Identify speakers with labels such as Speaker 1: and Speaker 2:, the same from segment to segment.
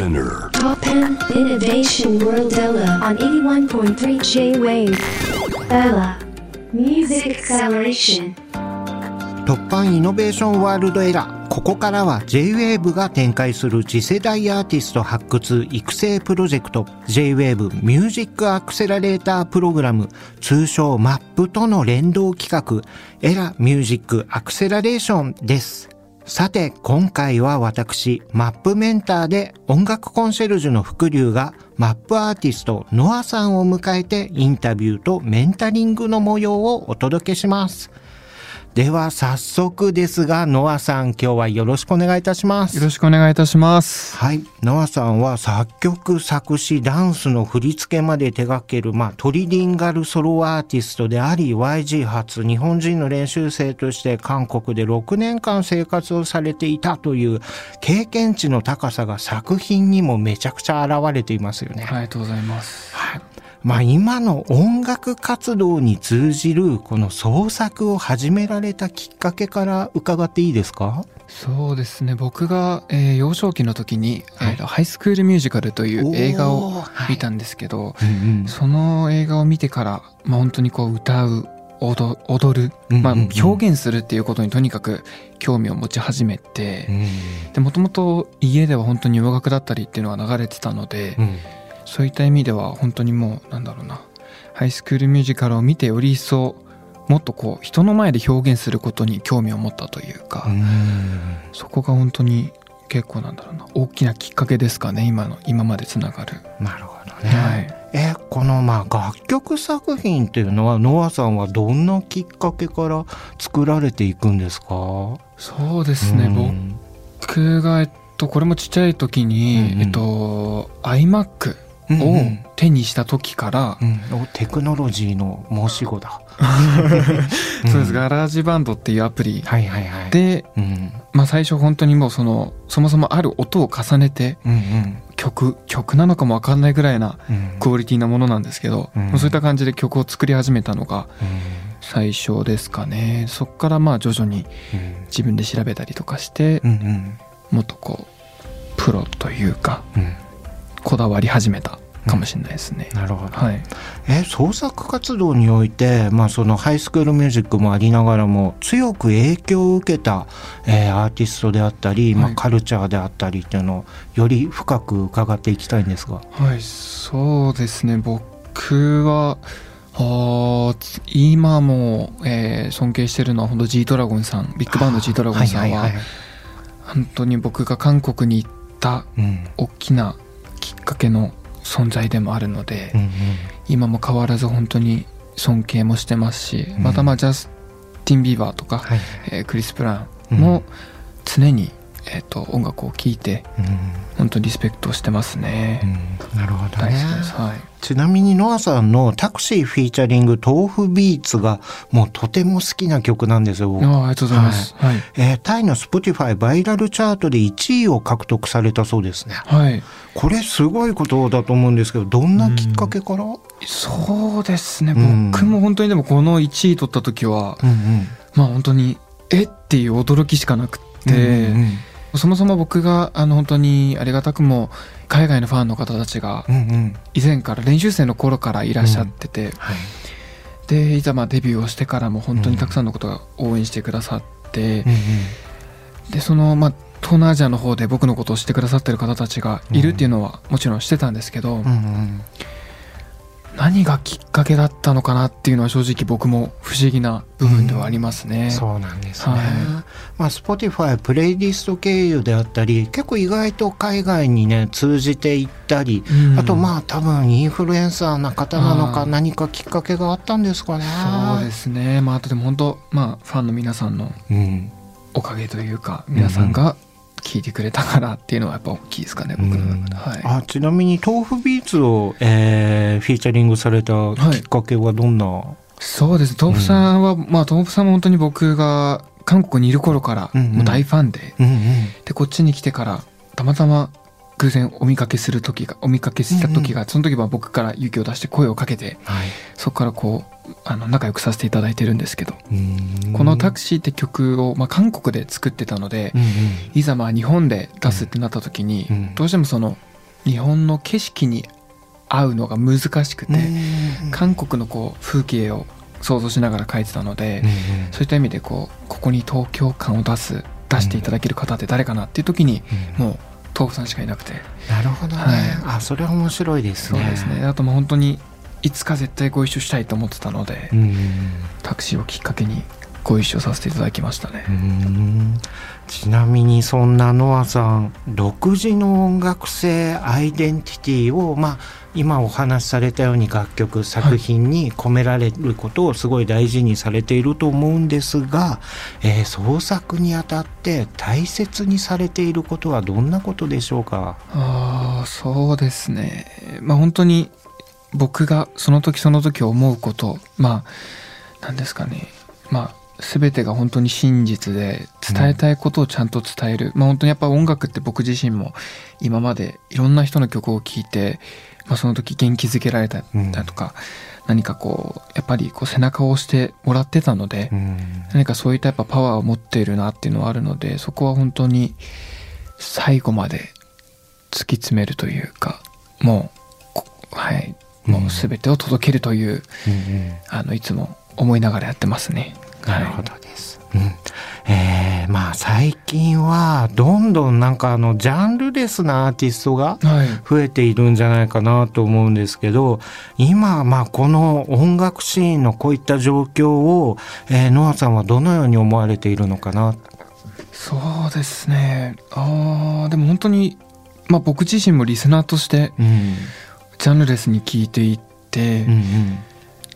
Speaker 1: Spinner.
Speaker 2: Top 10 Innovation World Ella on 81.3 J-Wave. Ella Music Acceleration.
Speaker 3: 突破イノベーションワールドエラーここからは J-WAVE が展開する次世代アーティスト発掘育成プロジェクト J-WAVE ミュージックアクセラレータープログラム通称 MAP との連動企画エラミュージックアクセラレーションですさて今回は私マップメンターで音楽コンシェルジュの福流がマップアーティストノアさんを迎えてインタビューとメンタリングの模様をお届けします。では早速ですが、ノアさん今日はよろしくお願いいたします。
Speaker 4: よろしくお願いいたします。
Speaker 3: はい。ノアさんは作曲、作詞、ダンスの振り付けまで手掛ける、まあ、トリリンガルソロアーティストであり、YG 初日本人の練習生として韓国で6年間生活をされていたという経験値の高さが作品にもめちゃくちゃ現れていますよね。
Speaker 4: ありがとうございます。
Speaker 3: はい。まあ今の音楽活動に通じるこの創作を始められたきっかけから伺っていいですか？
Speaker 4: そうですね。僕が、えー幼少期の時に、
Speaker 3: はい。
Speaker 4: えーハイスクールミュージカルという映画を見たんですけど、
Speaker 3: うん
Speaker 4: その映画を見てから、まあ、本当にこう歌う、踊踊る、まあ、
Speaker 3: うんうん。うん
Speaker 4: 表現するっていうことにとにかく興味を持ち始めて、もともと家では本当に洋楽だったりっていうのが流れてたので、
Speaker 3: うん
Speaker 4: そういった意味では本当にもうなんだろうな。ハイスクールミュージカルを見てより一層もっとこう人の前で表現することに興味を持ったというか、
Speaker 3: うん。
Speaker 4: そこが本当に結構なんだろうな。大きなきっかけですかね今の今までつながる、
Speaker 3: なるほどね。
Speaker 4: はい。
Speaker 3: え、このまあ楽曲作品っていうのは、ノアさんはどんなきっかけから作られていくんですか？
Speaker 4: そうですね、
Speaker 3: うん。
Speaker 4: 僕がえっとこれもちっちゃい時に、
Speaker 3: うんうん。
Speaker 4: えっと iMac を手にした時から、
Speaker 3: うん、おテクノロジーの申し子だ。
Speaker 4: そうです。
Speaker 3: が。
Speaker 4: ガラージバンドっていうアプリ
Speaker 3: はいはいはい。、
Speaker 4: で、
Speaker 3: うん、
Speaker 4: まあ、最初本当にもうそのそもそもある音を重ねて
Speaker 3: うんうん。
Speaker 4: 曲曲なのかも分かんないぐらいな
Speaker 3: うん。
Speaker 4: クオリティなものなんですけど、
Speaker 3: うん。
Speaker 4: まあそういった感じで曲を作り始めたのが
Speaker 3: うん。
Speaker 4: 最初ですかね。そこからまあ徐々に
Speaker 3: うん。
Speaker 4: 自分で調べたりとかして
Speaker 3: うんうん。
Speaker 4: もっとこうプロというか
Speaker 3: うん。
Speaker 4: こだわり始めたかもしれないですね、
Speaker 3: なるほど。
Speaker 4: はい。
Speaker 3: え創作活動において、まあ、そのハイスクールミュージックもありながらも強く影響を受けた、えーアーティストであったり、まあ、
Speaker 4: はい。
Speaker 3: カルチャーであったりっていうのをより深く伺っていきたいんですが。
Speaker 4: はいそうですね。僕はあ今も、えー尊敬してるのは本当 G ドラゴンさん。ビッグバンド G ドラゴンさんは,、
Speaker 3: はいはいはい。
Speaker 4: 本当に僕が韓国に行った
Speaker 3: うん。
Speaker 4: 大きなきっかけの存在でもあるので、
Speaker 3: うんうん。
Speaker 4: 今も変わらず本当に尊敬もしてますし、
Speaker 3: うん。
Speaker 4: またまあジャスティン・ビーバーとか、
Speaker 3: はい。
Speaker 4: えークリス・プランも常に、えー、と音楽を聴いて
Speaker 3: うん。
Speaker 4: 本当にリスペクトしてますね、
Speaker 3: うん。なるほど
Speaker 4: 大
Speaker 3: ね
Speaker 4: はい。
Speaker 3: ちなみにノアさんのタクシーフィーチャリング豆腐ビーツがもうとても好きな曲なんですよ。僕。
Speaker 4: ああありがとうございます。はい。
Speaker 3: えータイの Spotify バイラルチャートで1位を獲得されたそうですね。
Speaker 4: はい、
Speaker 3: これすごいことだと思うんですけど、どんなきっかけから、うん。
Speaker 4: そうですね、
Speaker 3: うん。
Speaker 4: 僕も本当にでもこの1位取った時は、
Speaker 3: うん
Speaker 4: まあ本当にえ？っていう驚きしかなくって、
Speaker 3: うんうん
Speaker 4: そもそも僕があの本当にありがたくも海外のファンの方たちが
Speaker 3: うんうん。
Speaker 4: 以前から練習生の頃からいらっしゃってて、
Speaker 3: はい。
Speaker 4: でいざまあデビューをしてからも本当にたくさんのことが応援してくださって、でそのまあ東南アジアの方で僕のことを知ってくださってる方たちがいるっていうのはもちろんしてたんですけど、
Speaker 3: うんうん
Speaker 4: 何がきっかけだったのかなっていうのは正直僕も不思議な部分ではありますね。
Speaker 3: そうなんですね。
Speaker 4: はい
Speaker 3: まあ Spotify プレイリスト経由であったり、結構意外と海外にね通じていったり、
Speaker 4: うん
Speaker 3: あとまあ多分インフルエンサーな方なのか何かきっかけがあったんですかね。
Speaker 4: そうですね。まああとでも本当まあファンの皆さんの
Speaker 3: うん。
Speaker 4: おかげというか皆さんが聞いてくれたからっていうのはやっぱ大きいですかね、僕の中で。はい。
Speaker 3: あちなみに豆腐ビーツを、えーフィーチャリングされたきっかけはどんな、
Speaker 4: そうです。豆腐さんは、まあ豆腐さんも本当に僕が韓国にいる頃から
Speaker 3: うんうん。
Speaker 4: もう大ファンで、
Speaker 3: うんうん。
Speaker 4: でこっちに来てからたまたま偶然お見かけする時がお見かけした時が、その時は僕から勇気を出して声をかけて
Speaker 3: はい。
Speaker 4: そこからこうあの仲良くさせていただいてるんですけど、
Speaker 3: うん。
Speaker 4: この「タクシー」って曲を、まあ、韓国で作ってたので、
Speaker 3: うんうん。
Speaker 4: いざまあ日本で出すってなった時に、
Speaker 3: うん。
Speaker 4: どうしてもその日本の景色に合うのが難しくて、韓国のこう風景を想像しながら書いてたので、そういった意味でこうここに東京感を出す出していただける方って誰かなっていう時に、もう豆腐さんしかいなくて。
Speaker 3: なるほどね、はい、あそれは面白いですね。
Speaker 4: そうですね。あともう本当にいつか絶対ご一緒したいと思ってたので、タクシーをきっかけにご一緒させていただきましたね。
Speaker 3: ちなみにそんなノアさん独自の音楽性アイデンティティをまあ今お話しされたように楽曲作品に込められることをすごい大事にされていると思うんですが、えー、創作にあたって大切にされていることはどんなことでしょうか？
Speaker 4: あそうですね。まあ本当に僕がその時その時思うことまあ何ですかね。まあ全てが本当に真実で伝えたいことをちゃんと伝える、うん、まあ本当にやっぱ音楽って僕自身も今までいろんな人の曲を聴いて、まあ、その時元気づけられたりとか、うん、何かこうやっぱりこう背中を押してもらってたので、うん、何かそういったやっぱパワーを持っているなっていうのはあるのでそこは本当に最後まで突き詰めるというかもうはいもう全てを届けるという、あのいつも思いながらやってますね。
Speaker 3: なるほどです。うん、えー、まあ最近はどんどんなんかあのジャンルレスなアーティストが増えているんじゃないかなと思うんですけど、今まあこの音楽シーンのこういった状況を、えー、ノアさんはどのように思われているのかな？
Speaker 4: そうですね。あでも本当に、まあ、僕自身もリスナーとして、ジャンルレスに聞いていって、うんうん。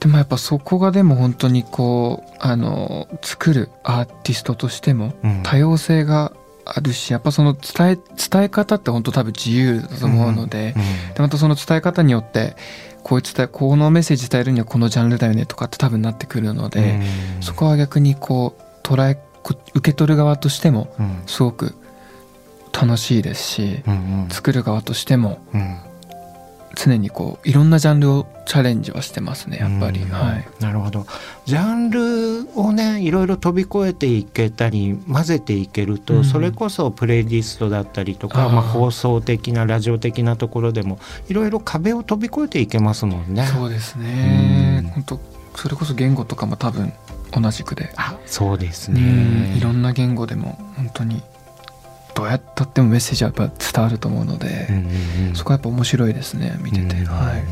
Speaker 4: でもやっぱそこがでも本当にこうあの作るアーティストとしても多様性があるし、やっぱその伝え伝え方って本当多分自由だと思うので,、でまたその伝え方によってこう伝えこのメッセージ伝えるにはこのジャンルだよねとかって多分なってくるので、そこは逆にこう捉え受け取る側としてもすごく楽しいですし、作る側としても常にこういろんなジャンルをチャレンジはしてますねやっぱり、はい、
Speaker 3: なるほど。ジャンルをねいろいろ飛び越えていけたり混ぜていけると、うん、それこそプレイリストだったりとかまあ、放送的なラジオ的なところでもいろいろ壁を飛び越えていけますもんね。
Speaker 4: そうですね、うん、本当それこそ言語とかも多分同じくで。
Speaker 3: あそうですね。
Speaker 4: いろんな言語でも本当にどうやったってもメッセージはやっぱ伝わると思うので、うんうんうん、そこはやっぱ面白いですね見てて、うんうん、はい。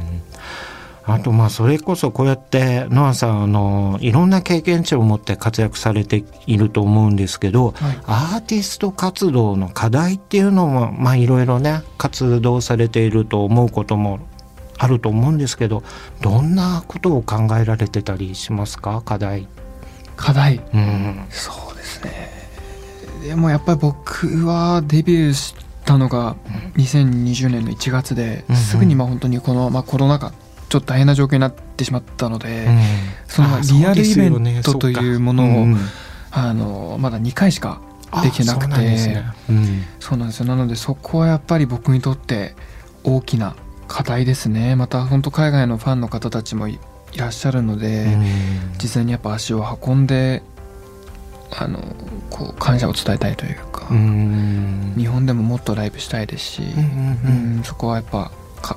Speaker 3: あとまあそれこそこうやってノアさんあのいろんな経験値を持って活躍されていると思うんですけど、はい、アーティスト活動の課題っていうのもまあいろいろね活動されていると思うこともあると思うんですけどどんなことを考えられてたりしますか？課題。
Speaker 4: 課題、うん、そうですねでもやっぱり僕はデビューしたのが2020年の1月で、うん、すぐにまあ本当にこの、まあ、コロナ禍ちょっと大変な状況になってしまったので、うん、そのリアルイベントというものを、ね、あのまだ2回しかできなくてそうなんですよ。なのでそこはやっぱり僕にとって大きな課題ですね。また本当海外のファンの方たちもいらっしゃるので、実際にやっぱ足を運んであのこう感謝を伝えたいというか。日本でももっとライブしたいですし、うんそこはやっぱ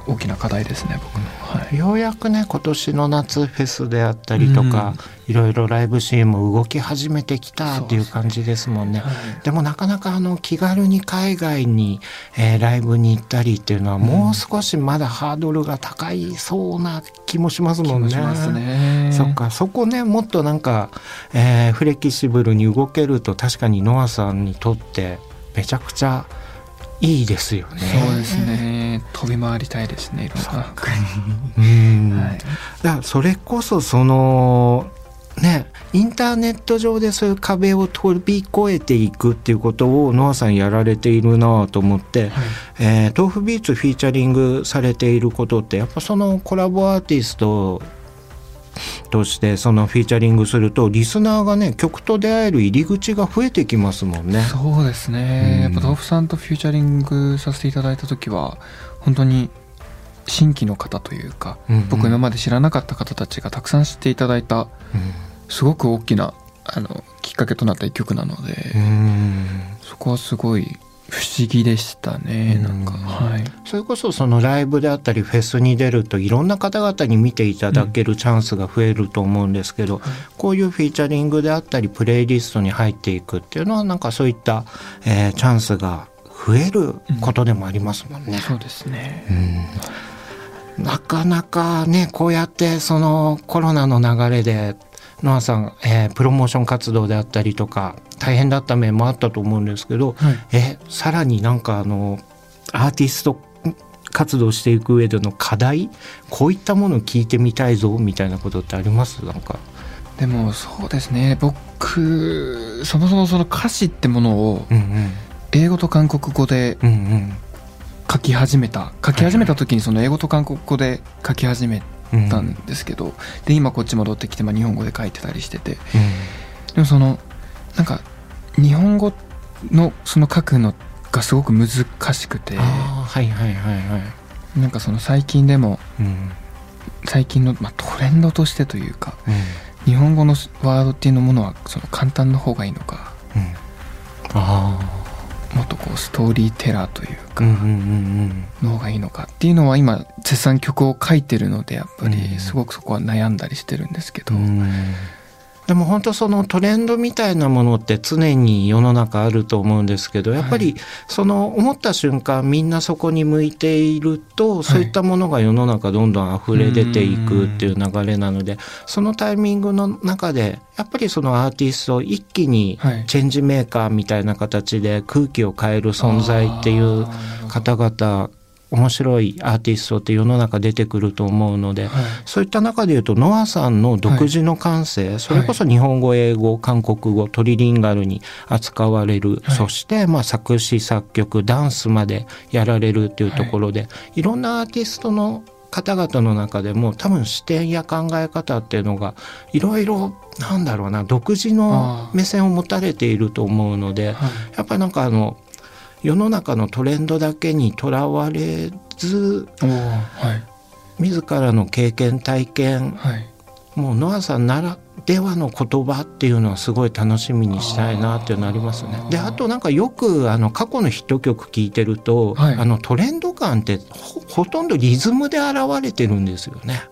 Speaker 4: 大きな課題ですね僕の、
Speaker 3: はい、ようやくね今年の夏フェスであったりとか、いろいろライブシーンも動き始めてきたっていう感じですもんね。でねはい、でもなかなかあの気軽に海外に、えー、ライブに行ったりっていうのはもう少しまだハードルが高いそうな気もしますもんね。
Speaker 4: ね。
Speaker 3: そっか。そこねもっとなんか、えー、フレキシブルに動けると確かにノアさんにとってめちゃくちゃいいですよね。
Speaker 4: そうですね。飛び回りたいですね。いろんな。
Speaker 3: うん。はい、だからそれこそそのね、インターネット上でそういう壁を飛び越えていくっていうことをノアさんやられているなと思って、はい、えー、 tofubeats フィーチャリングされていることってやっぱそのコラボアーティストとしてそのフィーチャリングするとリスナーがね曲と出会える入り口が増えてきますもんね。
Speaker 4: そうですね、うん、やっぱ tofu さんとフィーチャリングさせていただいた時は本当に新規の方というか、うんうん、僕今まで知らなかった方たちがたくさん知っていただいた、うん。すごく大きなあのきっかけとなった一曲なのでそこはすごい不不思議でしたねなんか、はい。
Speaker 3: それこそそのライブであったりフェスに出るといろんな方々に見ていただけるチャンスが増えると思うんですけど、こういうフィーチャリングであったりプレイリストに入っていくっていうのはなんかそういった、えー、チャンスが増えることでもありますもんね。うん、
Speaker 4: そうですね、
Speaker 3: うん、なかなかねこうやってそのコロナの流れでノアさん、えー、プロモーション活動であったりとか大変だった面もあったと思うんですけど、はい、えさらになんかあのアーティスト活動していく上での課題こういったものを聞いてみたいぞみたいなことってあります？なんか。
Speaker 4: でもそうですね。僕そもそもその歌詞ってものを英語と韓国語で書き始めた。書き始めた時にその英語と韓国語で書き始めたんですけど、で今こっち戻ってきて、まあ、日本語で書いてたりしてて、でもそのなんか日本語のその書くのがすごく難しくて
Speaker 3: はいはいはいはい。
Speaker 4: なんかその最近でも、うん、最近の、まあ、トレンドとしてというか、うん、日本語のワードっていうものはその簡単の方がいいのか、うん、あもっとこうストーリーテラーというか、の方がいいのかっていうのは今絶賛曲を書いてるのでやっぱりすごくそこは悩んだりしてるんですけど、
Speaker 3: でも本当そのトレンドみたいなものって常に世の中あると思うんですけどやっぱりその思った瞬間みんなそこに向いているとそういったものが世の中どんどん溢れ出ていくっていう流れなのでそのタイミングの中でやっぱりそのアーティスト一気にチェンジメーカーみたいな形で空気を変える存在っていう方々面白いアーティストって世の中出てくると思うので、はい、そういった中でいうとノアさんの独自の感性、はい、それこそ日本語英語韓国語トリリンガルに扱われる、はい、そしてまあ作詞作曲ダンスまでやられるっていうところで、い、ろんなアーティストの方々の中でも多分視点や考え方っていうのがいろいろなんだろうな独自の目線を持たれていると思うので、やっぱりなんかあの世の中のトレンドだけにとらわれず、はい、自らの経験体験、はい、もうノアさんならではの言葉っていうのはすごい楽しみにしたいなっていうのありますね。であとなんかよくあの過去のヒット曲聴いてると、はい、あのトレンド感ってほとんどリズムで現れてるんですよね。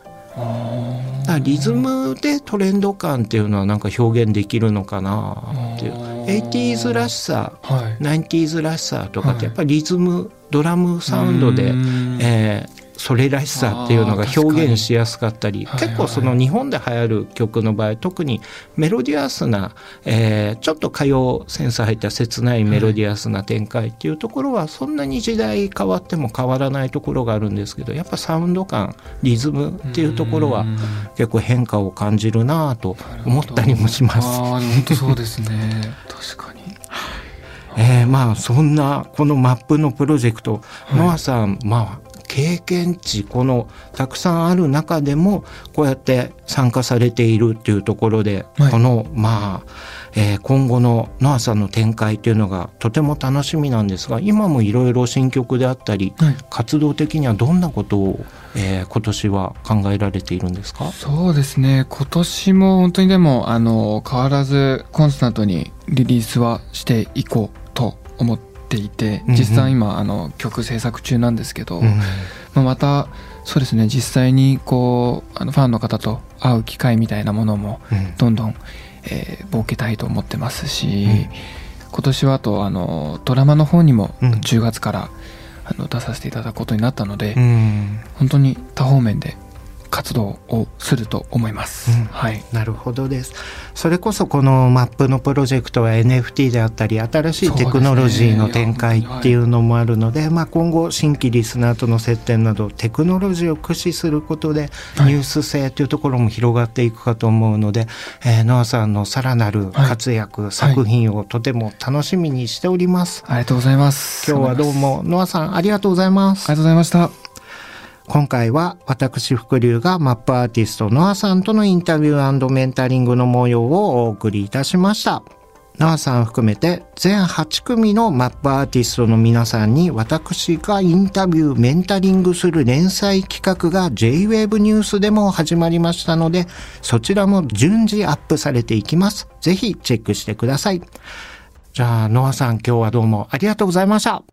Speaker 3: だリズムでトレンド感っていうのはなんか表現できるのかなっていう。80s らしさ、はい、90s らしさとかってやっぱりリズム、ドラムサウンドで、えー、それらしさっていうのが表現しやすかったり結構その日本で流行る曲の場合特にメロディアスな、えー、ちょっと歌謡センス入った切ないメロディアスな展開っていうところはそんなに時代変わっても変わらないところがあるんですけどやっぱサウンド感リズムっていうところは結構変化を感じるなと思ったりもします。
Speaker 4: 本当そうですね。確かに。
Speaker 3: えー、まあそんなこのマップのプロジェクト、はい、ノアさんまあ経験値このたくさんある中でもこうやって参加されているっていうところで、はい、このまあ、えー、今後のノアさんの展開っていうのがとても楽しみなんですが今もいろいろ新曲であったり、はい、活動的にはどんなことを、えー、今年は考えられているんですか？
Speaker 4: そうですね。今年も本当にでもあの変わらずコンスタントにリリースはしていこうと思ってていて実際今あの曲制作中なんですけど、まあ、またそうですね実際にこうあのファンの方と会う機会みたいなものもどんどん、えー、設けたいと思ってますし、今年はあとあのドラマの方にも10月から、あの出させていただくことになったので、本当に多方面で活動をすると思います、うん、はい、
Speaker 3: なるほどです。それこそこのマップのプロジェクトは NFT であったり新しいテクノロジーの展開っていうのもあるので、ねはい、まあ、今後新規リスナーとの接点などテクノロジーを駆使することでニュース性というところも広がっていくかと思うので、はい、えー、ノアさんのさらなる活躍、作品をとても楽しみにしております、
Speaker 4: ありがとうございます。
Speaker 3: 今日はどうもノアさんありがとうございます。
Speaker 4: ありがとうございました
Speaker 3: 今回は私福流がマップアーティストノアさんとのインタビューメンタリングの模様をお送りいたしました。ノアさん含めて全8組のマップアーティストの皆さんに私がインタビュー、メンタリングする連載企画が JWAVE ニュースでも始まりましたので、そちらも順次アップされていきます。ぜひチェックしてください。じゃあ、ノアさん今日はどうもありがとうございました。